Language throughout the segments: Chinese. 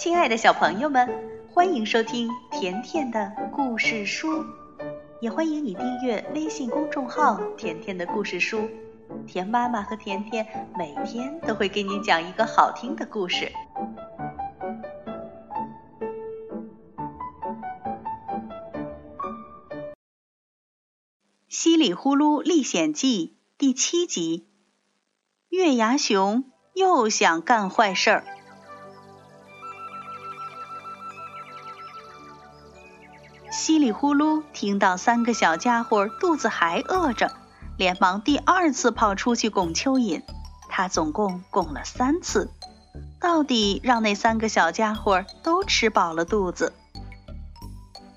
亲爱的小朋友们，欢迎收听甜甜的故事书，也欢迎你订阅微信公众号“甜甜的故事书”。甜妈妈和甜甜每天都会给你讲一个好听的故事。《唏哩呼噜历险记》第七集，月牙熊又想干坏事儿。稀里呼噜听到三个小家伙肚子还饿着，连忙第二次跑出去拱蚯蚓。他总共拱了三次，到底让那三个小家伙都吃饱了肚子。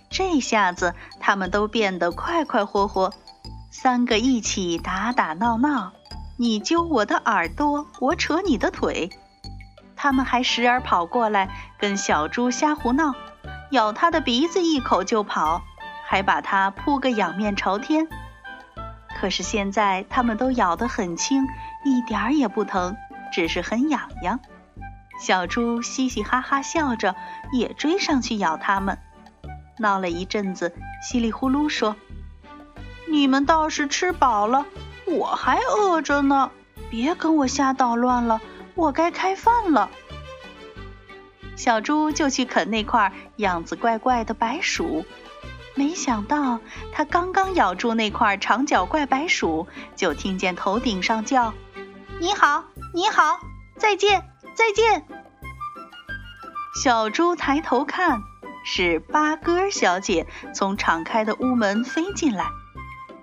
这下子他们都变得快快活活，三个一起打打闹闹，你揪我的耳朵，我扯你的腿。他们还时而跑过来跟小猪瞎胡闹。咬他的鼻子一口就跑，还把他扑个仰面朝天。可是现在他们都咬得很轻，一点儿也不疼，只是很痒痒。小猪嘻嘻哈哈笑着，也追上去咬他们。闹了一阵子，稀里呼噜说：“你们倒是吃饱了，我还饿着呢。别跟我瞎捣乱了，我该开饭了。”小猪就去啃那块样子怪怪的白薯，没想到它刚刚咬住那块长脚怪白薯，就听见头顶上叫：“你好，你好，再见，再见。”小猪抬头看，是八哥小姐从敞开的屋门飞进来，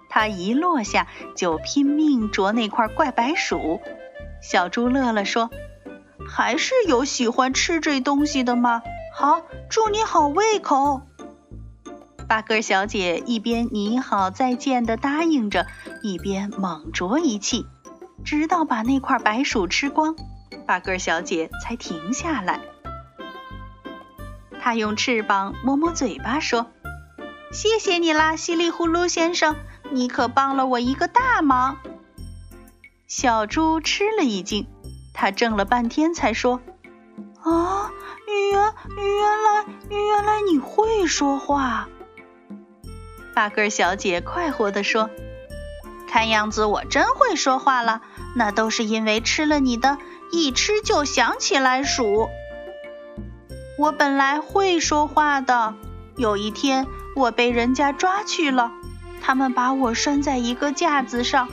她一落下就拼命啄那块怪白薯。小猪乐了说。还是有喜欢吃这东西的吗？好，祝你好胃口。八哥小姐一边你好再见的答应着，一边猛啄一气，直到把那块白薯吃光，八哥小姐才停下来。她用翅膀摸摸嘴巴，说：“谢谢你啦，稀里呼噜先生，你可帮了我一个大忙。”小猪吃了一惊。他怔了半天，才说：“啊，原原来原来你会说话。”八哥小姐快活地说：“看样子我真会说话了，那都是因为吃了你的，一吃就想起来数。我本来会说话的，有一天我被人家抓去了，他们把我拴在一个架子上。”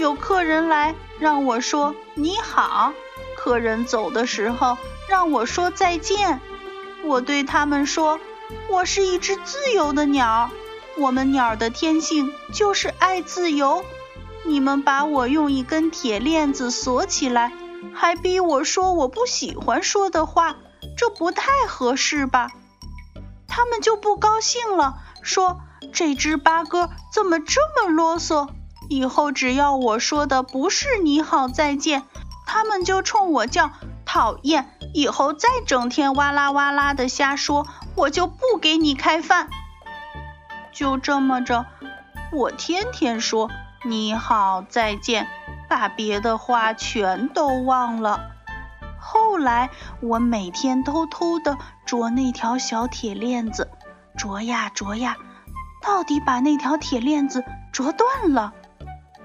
有客人来，让我说你好；客人走的时候，让我说再见。我对他们说，我是一只自由的鸟，我们鸟的天性就是爱自由。你们把我用一根铁链子锁起来，还逼我说我不喜欢说的话，这不太合适吧？他们就不高兴了，说这只八哥怎么这么啰嗦？以后只要我说的不是你好再见，他们就冲我叫讨厌。以后再整天哇啦哇啦的瞎说，我就不给你开饭。就这么着，我天天说你好再见，把别的话全都忘了。后来我每天偷偷的啄那条小铁链子，啄呀啄呀，到底把那条铁链子啄断了。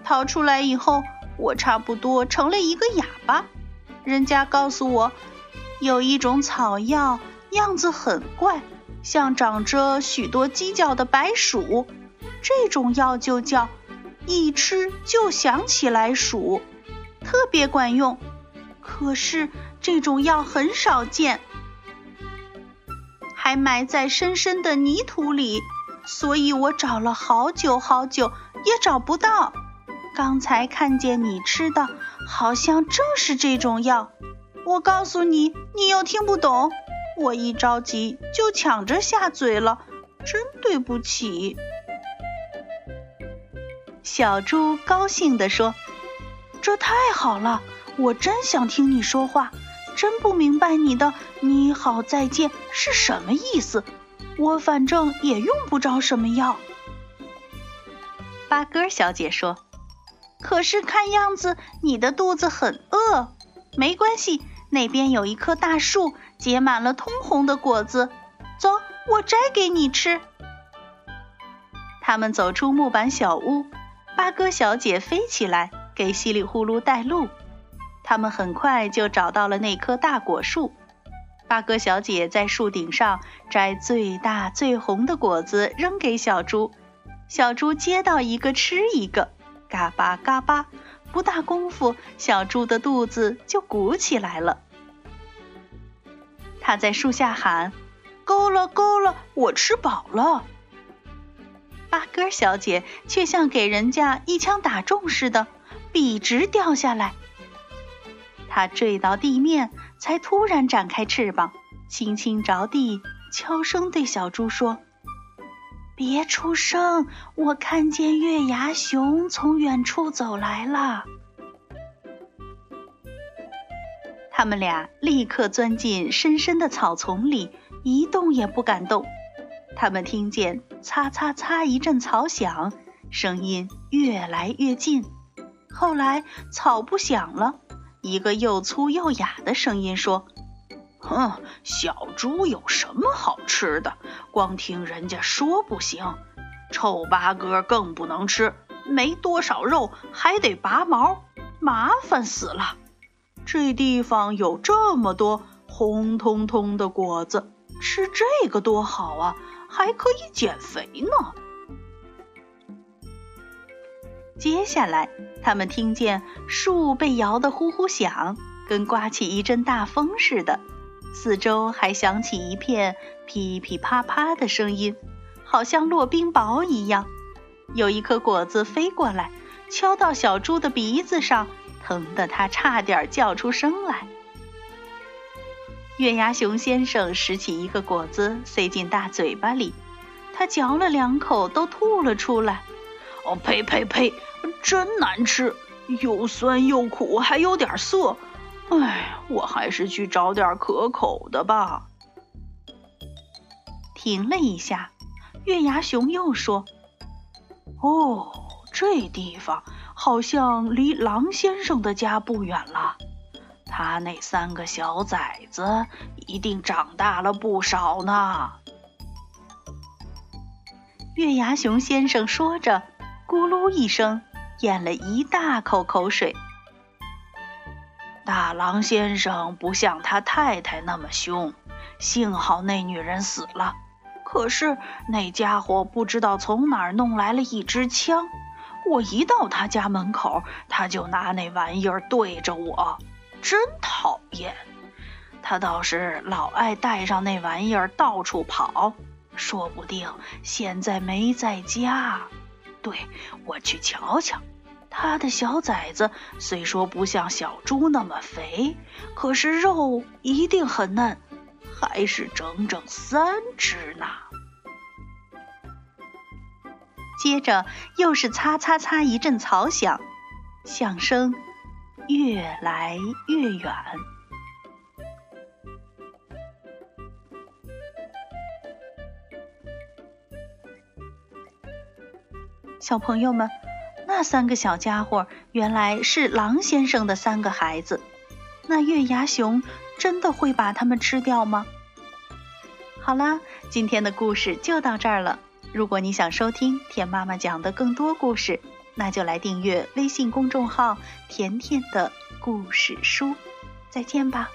逃出来以后，我差不多成了一个哑巴。人家告诉我，有一种草药，样子很怪，像长着许多犄角的白薯。这种药就叫一吃就想起来数，特别管用。可是这种药很少见，还埋在深深的泥土里，所以我找了好久好久也找不到。刚才看见你吃的，好像正是这种药。我告诉你，你又听不懂。我一着急就抢着下嘴了，真对不起。小猪高兴地说：“这太好了，我真想听你说话，真不明白你的‘你好再见’是什么意思。我反正也用不着什么药。”八哥小姐说。可是看样子你的肚子很饿，没关系，那边有一棵大树，结满了通红的果子。走，我摘给你吃。他们走出木板小屋，八哥小姐飞起来给稀里呼噜带路。他们很快就找到了那棵大果树。八哥小姐在树顶上摘最大最红的果子，扔给小猪。小猪接到一个吃一个，嘎巴嘎巴，不大功夫，小猪的肚子就鼓起来了。他在树下喊：“够了，够了，我吃饱了。”八哥小姐却像给人家一枪打中似的，笔直掉下来。它坠到地面，才突然展开翅膀，轻轻着地，悄声对小猪说：“别出声，我看见月牙熊从远处走来了。”他们俩立刻钻进深深的草丛里，一动也不敢动。他们听见“擦擦擦”一阵草响，声音越来越近。后来草不响了。一个又粗又哑的声音说：“哼，小猪有什么好吃的？光听人家说不行。臭八哥更不能吃，没多少肉，还得拔毛，麻烦死了。这地方有这么多红彤彤的果子，吃这个多好啊，还可以减肥呢。”接下来，他们听见树被摇得呼呼响，跟刮起一阵大风似的。四周还响起一片噼噼啪啪的声音，好像落冰雹一样。有一颗果子飞过来，敲到小猪的鼻子上，疼得它差点叫出声来。月牙熊先生拾起一个果子，塞进大嘴巴里，他嚼了两口，都吐了出来。哦呸呸呸！真难吃，又酸又苦，还有点涩。哎，我还是去找点可口的吧。停了一下，月牙熊又说：“哦，这地方好像离狼先生的家不远了。他那三个小崽子一定长大了不少呢。”月牙熊先生说着。咕噜一声，咽了一大口口水。大狼先生不像他太太那么凶，幸好那女人死了。可是那家伙不知道从哪儿弄来了一支枪，我一到他家门口，他就拿那玩意儿对着我，真讨厌。他倒是老爱带上那玩意儿到处跑，说不定现在没在家。对，我去瞧瞧。他的小崽子虽说不像小猪那么肥，可是肉一定很嫩，还是整整三只呢。接着又是擦擦擦一阵草响，响声越来越远。小朋友们，那三个小家伙原来是狼先生的三个孩子。那月牙熊真的会把他们吃掉吗？好啦，今天的故事就到这儿了。如果你想收听甜妈妈讲的更多故事，那就来订阅微信公众号“甜甜的故事书”。再见吧。